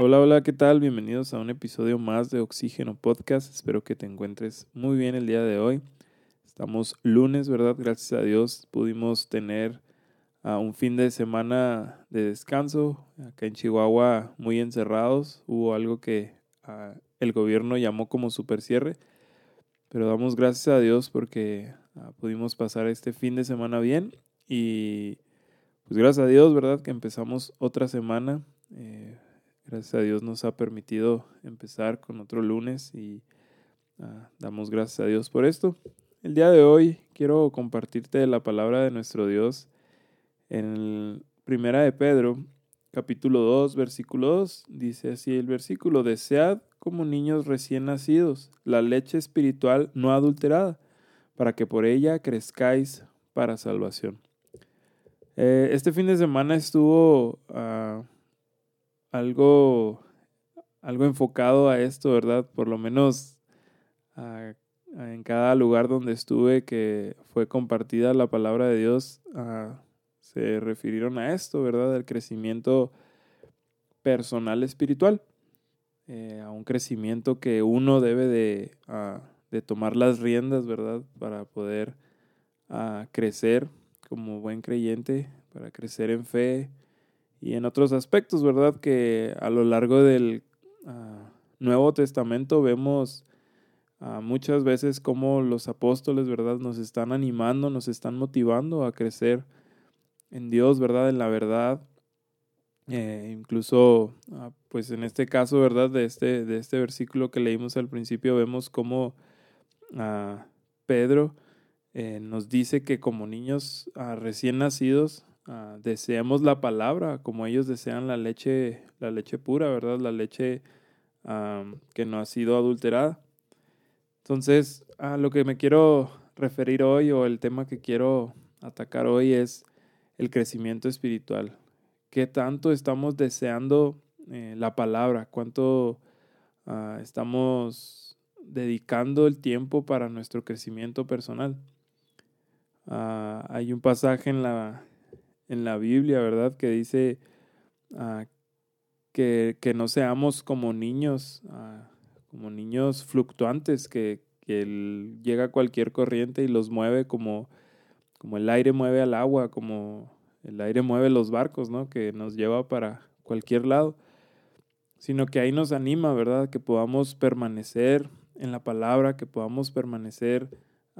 Hola, hola, ¿qué tal? Bienvenidos a un episodio más de Oxígeno Podcast. Espero que te encuentres muy bien el día de hoy. Estamos lunes, ¿verdad? Gracias a Dios pudimos tener un fin de semana de descanso. Acá en Chihuahua, muy encerrados. Hubo algo que uh, el gobierno llamó como super cierre. Pero damos gracias a Dios porque uh, pudimos pasar este fin de semana bien. Y pues gracias a Dios, ¿verdad? Que empezamos otra semana. Eh, Gracias a Dios nos ha permitido empezar con otro lunes y uh, damos gracias a Dios por esto. El día de hoy quiero compartirte la palabra de nuestro Dios en Primera de Pedro, capítulo 2, versículo 2. Dice así el versículo, desead como niños recién nacidos la leche espiritual no adulterada, para que por ella crezcáis para salvación. Eh, este fin de semana estuvo... Uh, algo, algo enfocado a esto, ¿verdad? Por lo menos en cada lugar donde estuve que fue compartida la palabra de Dios, se refirieron a esto, ¿verdad? Al crecimiento personal espiritual, eh, a un crecimiento que uno debe de, de, tomar las riendas, ¿verdad? Para poder crecer como buen creyente, para crecer en fe, y en otros aspectos, ¿verdad? Que a lo largo del uh, Nuevo Testamento vemos uh, muchas veces cómo los apóstoles, ¿verdad? Nos están animando, nos están motivando a crecer en Dios, ¿verdad? En la verdad. Eh, incluso, uh, pues en este caso, ¿verdad? De este, de este versículo que leímos al principio, vemos cómo Pedro eh, nos dice que como niños recién nacidos, uh, deseamos la palabra como ellos desean la leche, la leche pura, ¿verdad? La leche que no ha sido adulterada. Entonces, a lo que me quiero referir hoy o el tema que quiero atacar hoy es el crecimiento espiritual. ¿Qué tanto estamos deseando eh, la palabra? ¿Cuánto uh, estamos dedicando el tiempo para nuestro crecimiento personal? Uh, hay un pasaje en la, en la Biblia, ¿verdad? Que dice uh, que, que, no seamos como niños, uh, como niños fluctuantes, que, que el, llega cualquier corriente y los mueve como, como el aire mueve al agua, como el aire mueve los barcos, ¿no? Que nos lleva para cualquier lado, sino que ahí nos anima, ¿verdad? Que podamos permanecer en la palabra, que podamos permanecer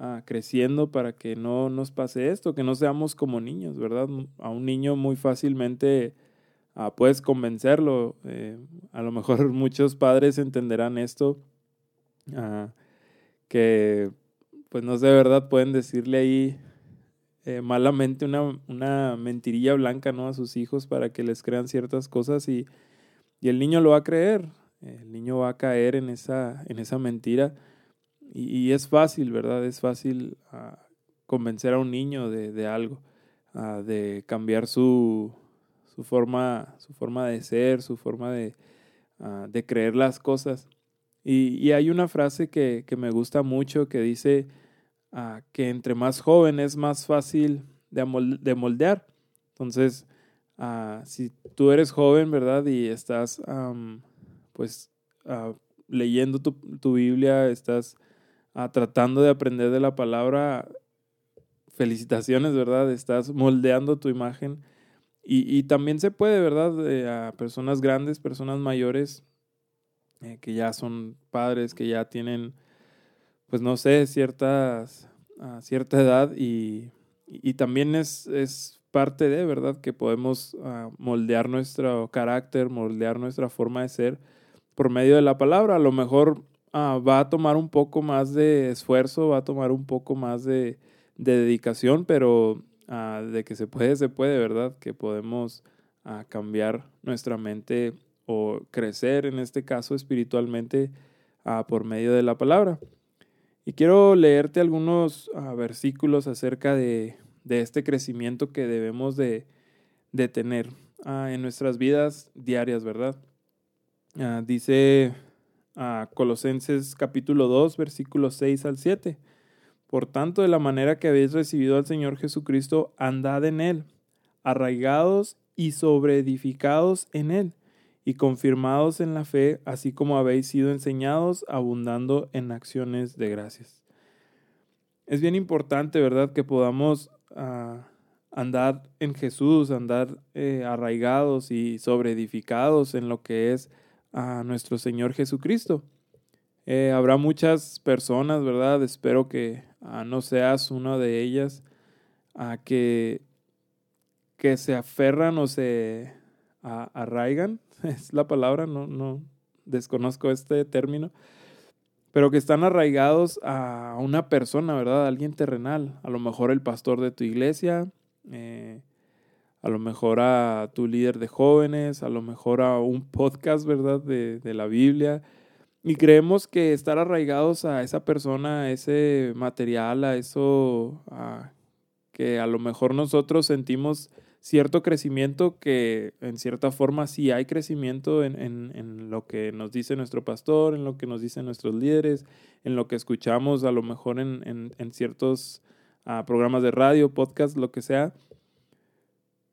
Ah, creciendo para que no nos pase esto, que no seamos como niños, ¿verdad? A un niño muy fácilmente uh, puedes convencerlo. Eh, a lo mejor muchos padres entenderán esto, uh, que pues no sé, ¿verdad? Pueden decirle ahí eh, malamente una, una mentirilla blanca, ¿no? A sus hijos para que les crean ciertas cosas y, y el niño lo va a creer. El niño va a caer en esa, en esa mentira y, es fácil, ¿verdad? Es fácil uh, convencer a un niño de, algo, uh, de cambiar su, su, forma, su forma de ser, su forma de, uh, de creer las cosas. Y, hay una frase que, que, me gusta mucho que dice que entre más joven es más fácil de, de moldear. Entonces, si tú eres joven, ¿verdad? Y estás, pues, leyendo tu, tu Biblia, estás tratando de aprender de la palabra, felicitaciones, ¿verdad? Estás moldeando tu imagen. Y, y también se puede, ¿verdad? a personas grandes, personas mayores, eh, que ya son padres, que ya tienen, pues no sé, ciertas, a cierta edad y, y, también es, es, parte de, ¿verdad? Que podemos uh, moldear nuestro carácter, moldear nuestra forma de ser por medio de la palabra. A lo mejor Ah, va a tomar un poco más de esfuerzo, va a tomar un poco más de, de dedicación, pero uh, de que se puede, se puede, ¿verdad? Que podemos uh, cambiar nuestra mente o crecer, en este caso espiritualmente, por medio de la palabra. Y quiero leerte algunos versículos acerca de, de, este crecimiento que debemos de, de tener en nuestras vidas diarias, ¿verdad? dice a Colosenses capítulo 2, versículos 6 al 7. Por tanto, de la manera que habéis recibido al Señor Jesucristo, andad en Él, arraigados y sobreedificados en Él, y confirmados en la fe, así como habéis sido enseñados, abundando en acciones de gracias. Es bien importante, ¿verdad?, que podamos ah, andar en Jesús, andar eh, arraigados y sobreedificados en lo que es a nuestro Señor Jesucristo. Eh, habrá muchas personas, ¿verdad? Espero que ah, no seas una de ellas, a que, que se aferran o se arraigan, es la palabra, no, no desconozco este término, pero que están arraigados a una persona, ¿verdad? Alguien terrenal, a lo mejor el pastor de tu iglesia, eh, a lo mejor a tu líder de jóvenes, a lo mejor a un podcast, ¿verdad? De, de la Biblia. Y creemos que estar arraigados a esa persona, a ese material, a eso a, que a lo mejor nosotros sentimos cierto crecimiento, que en cierta forma sí hay crecimiento en, en, en, lo que nos dice nuestro pastor, en lo que nos dicen nuestros líderes, en lo que escuchamos a lo mejor en, en ciertos uh, programas de radio, podcast, lo que sea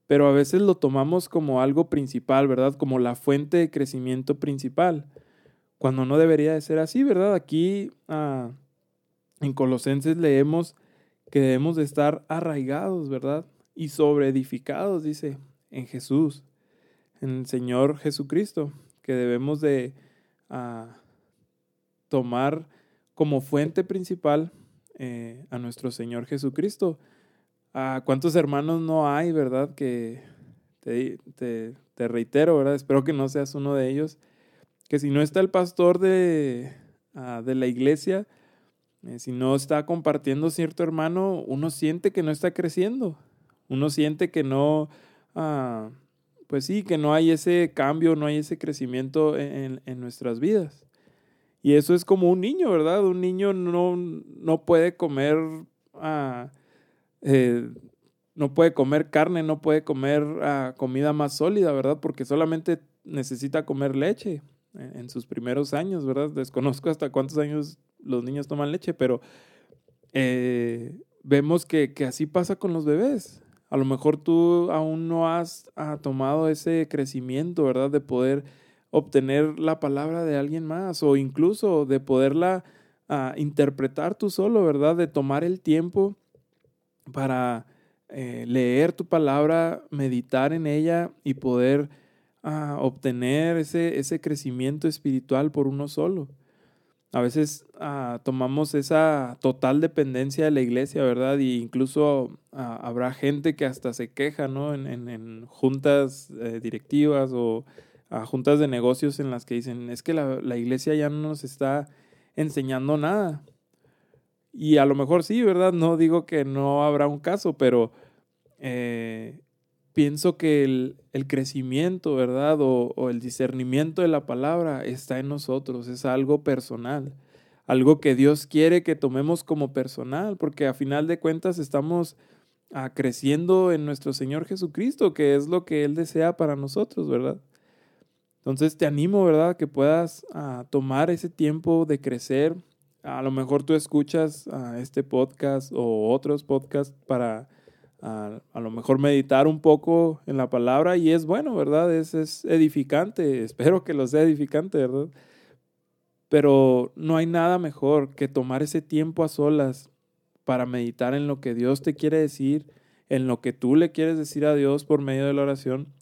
pero a veces lo tomamos como algo principal, ¿verdad? Como la fuente de crecimiento principal, cuando no debería de ser así, ¿verdad? Aquí ah, en Colosenses leemos que debemos de estar arraigados, ¿verdad? Y sobreedificados, dice, en Jesús, en el Señor Jesucristo, que debemos de ah, tomar como fuente principal eh, a nuestro Señor Jesucristo Ah, ¿Cuántos hermanos no hay, verdad? Que te, te, reitero, ¿verdad? Espero que no seas uno de ellos. Que si no está el pastor de, ah, de la iglesia, eh, si no está compartiendo cierto hermano, uno siente que no está creciendo. Uno siente que no, ah, pues sí, que no hay ese cambio, no hay ese crecimiento en, en nuestras vidas. Y eso es como un niño, ¿verdad? Un niño no, no puede comer eh, no puede comer carne, no puede comer ah, comida más sólida, ¿verdad? Porque solamente necesita comer leche en, sus primeros años, ¿verdad? Desconozco hasta cuántos años los niños toman leche, pero eh, vemos que, que, así pasa con los bebés. A lo mejor tú aún no has ah, tomado ese crecimiento, ¿verdad? De poder obtener la palabra de alguien más o incluso de poderla ah, interpretar tú solo, ¿verdad? De tomar el tiempo para eh, leer tu palabra, meditar en ella y poder ah, obtener ese, ese, crecimiento espiritual por uno solo. A veces ah, tomamos esa total dependencia de la iglesia, ¿verdad? Y incluso ah, habrá gente que hasta se queja, ¿no? En, en, juntas eh, directivas o juntas de negocios en las que dicen, es que la, la iglesia ya no nos está enseñando nada. Y a lo mejor sí, ¿verdad? No digo que no habrá un caso, pero eh, pienso que el, crecimiento, ¿verdad? O, o, el discernimiento de la palabra está en nosotros, es algo personal, algo que Dios quiere que tomemos como personal, porque a final de cuentas estamos ah, creciendo en nuestro Señor Jesucristo, que es lo que Él desea para nosotros, ¿verdad? Entonces te animo, ¿verdad? Que puedas ah, tomar ese tiempo de crecer, a lo mejor tú escuchas este podcast o otros podcasts para a, lo mejor meditar un poco en la palabra y es bueno, ¿verdad? Es, es edificante, espero que lo sea edificante, ¿verdad? Pero no hay nada mejor que tomar ese tiempo a solas para meditar en lo que Dios te quiere decir, en lo que tú le quieres decir a Dios por medio de la oración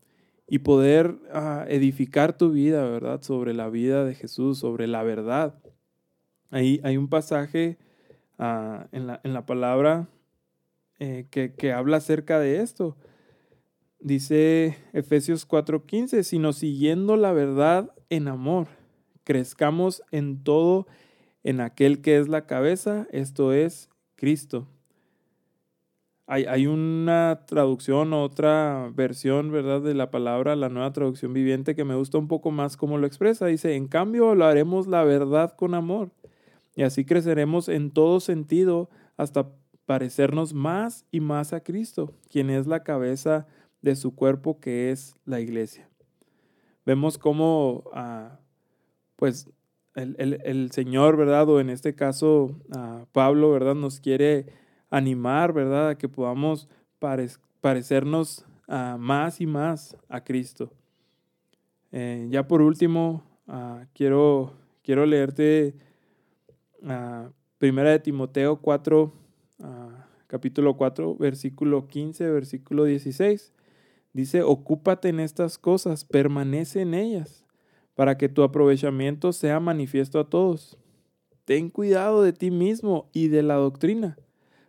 y poder ah, edificar tu vida, ¿verdad? Sobre la vida de Jesús, sobre la verdad. Ahí hay un pasaje uh, en, la, palabra eh, que, habla acerca de esto. Dice Efesios 4:15, sino siguiendo la verdad en amor, crezcamos en todo en aquel que es la cabeza, esto es Cristo. Hay, hay, una traducción, otra versión, ¿verdad? De la palabra, la nueva traducción viviente, que me gusta un poco más cómo lo expresa. Dice, en cambio, hablaremos la verdad con amor y así creceremos en todo sentido hasta parecernos más y más a Cristo, quien es la cabeza de su cuerpo que es la iglesia. Vemos cómo, ah, pues, el, el, Señor, ¿verdad? O en este caso, uh, Pablo, ¿verdad? Nos quiere animar, ¿verdad? A que podamos parecernos uh, más y más a Cristo. Eh, ya por último, ah, quiero, quiero leerte uh, Primera de Timoteo 4, ah, capítulo 4, versículo 15, versículo 16. Dice, ocúpate en estas cosas, permanece en ellas, para que tu aprovechamiento sea manifiesto a todos. Ten cuidado de ti mismo y de la doctrina.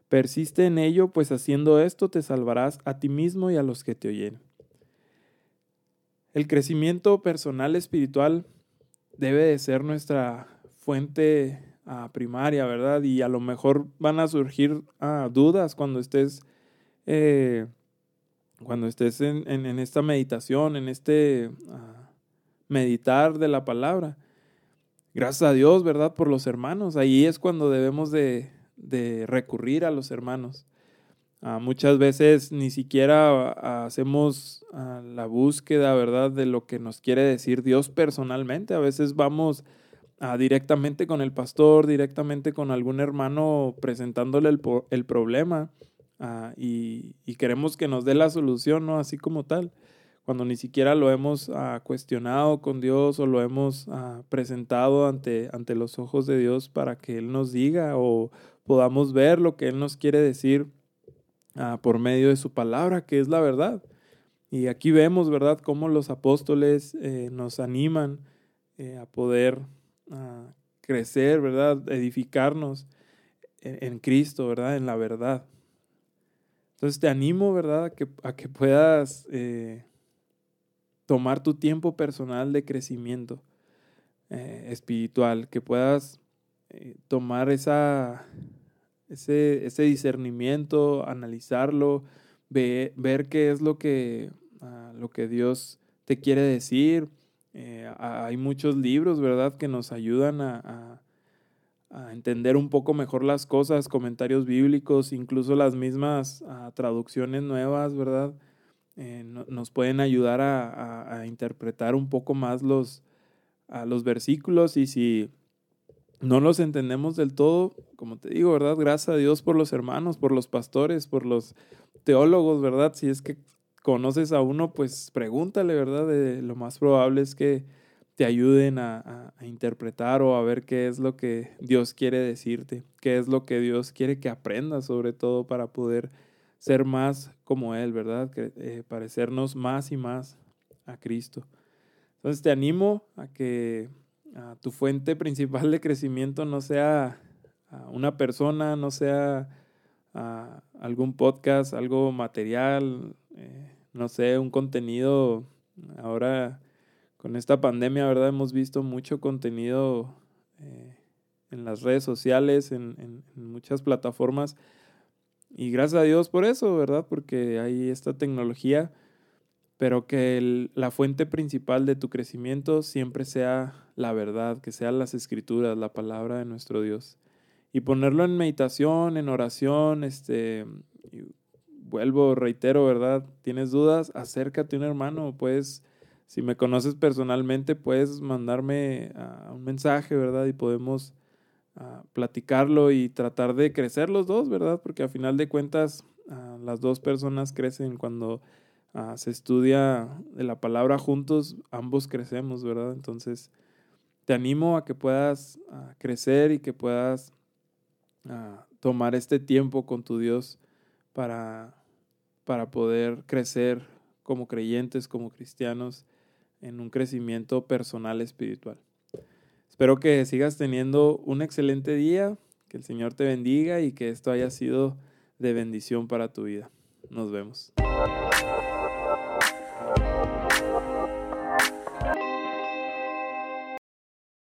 Persiste en ello, pues haciendo esto te salvarás a ti mismo y a los que te oyen. El crecimiento personal espiritual debe de ser nuestra fuente ah, primaria, ¿verdad? Y a lo mejor van a surgir ah, dudas cuando estés, eh, cuando estés en, esta meditación, en este ah, meditar de la palabra. Gracias a Dios, ¿verdad? Por los hermanos. Ahí es cuando debemos de, de recurrir a los hermanos. Ah, muchas veces ni siquiera hacemos la búsqueda, ¿verdad?, de lo que nos quiere decir Dios personalmente. A veces vamos directamente con el pastor, directamente con algún hermano presentándole el, el problema y, y, queremos que nos dé la solución, ¿no? Así como tal, cuando ni siquiera lo hemos cuestionado con Dios o lo hemos presentado ante, ante los ojos de Dios para que Él nos diga o podamos ver lo que Él nos quiere decir Ah, por medio de su palabra, que es la verdad. Y aquí vemos, ¿verdad?, cómo los apóstoles eh, nos animan eh, a poder crecer, ¿verdad?, edificarnos en, Cristo, ¿verdad?, en la verdad. Entonces te animo, ¿verdad?, a que, a que puedas eh, tomar tu tiempo personal de crecimiento espiritual, que puedas tomar esa ese, ese discernimiento, analizarlo, ver qué es lo que, ah, lo que Dios te quiere decir. Eh, hay muchos libros, ¿verdad?, que nos ayudan a, entender un poco mejor las cosas, comentarios bíblicos, incluso las mismas traducciones nuevas, ¿verdad? Eh, nos pueden ayudar a, interpretar un poco más los, los versículos y si no los entendemos del todo, como te digo, ¿verdad? Gracias a Dios por los hermanos, por los pastores, por los teólogos, ¿verdad? Si es que conoces a uno, pues pregúntale, ¿verdad? De, lo más probable es que te ayuden a, interpretar o a ver qué es lo que Dios quiere decirte, qué es lo que Dios quiere que aprendas sobre todo para poder ser más como Él, ¿verdad? Eh, parecernos más y más a Cristo. Entonces te animo a que tu fuente principal de crecimiento no sea una persona, no sea algún podcast, algo material, eh, no sé, un contenido. Ahora con esta pandemia, ¿verdad? Hemos visto mucho contenido eh, en las redes sociales, en, en, muchas plataformas. Y gracias a Dios por eso, ¿verdad? Porque hay esta tecnología pero que la fuente principal de tu crecimiento siempre sea la verdad, que sean las escrituras, la palabra de nuestro Dios. Y ponerlo en meditación, en oración, este, vuelvo, reitero, ¿verdad? ¿Tienes dudas? Acércate a un hermano, puedes, si me conoces personalmente, puedes mandarme ah, un mensaje, ¿verdad? Y podemos ah, platicarlo y tratar de crecer los dos, ¿verdad? Porque a final de cuentas, ah, las dos personas crecen cuando se estudia de la palabra juntos, ambos crecemos, ¿verdad? Entonces, te animo a que puedas crecer y que puedas tomar este tiempo con tu Dios para, para poder crecer como creyentes, como cristianos, en un crecimiento personal espiritual. Espero que sigas teniendo un excelente día, que el Señor te bendiga y que esto haya sido de bendición para tu vida. Nos vemos.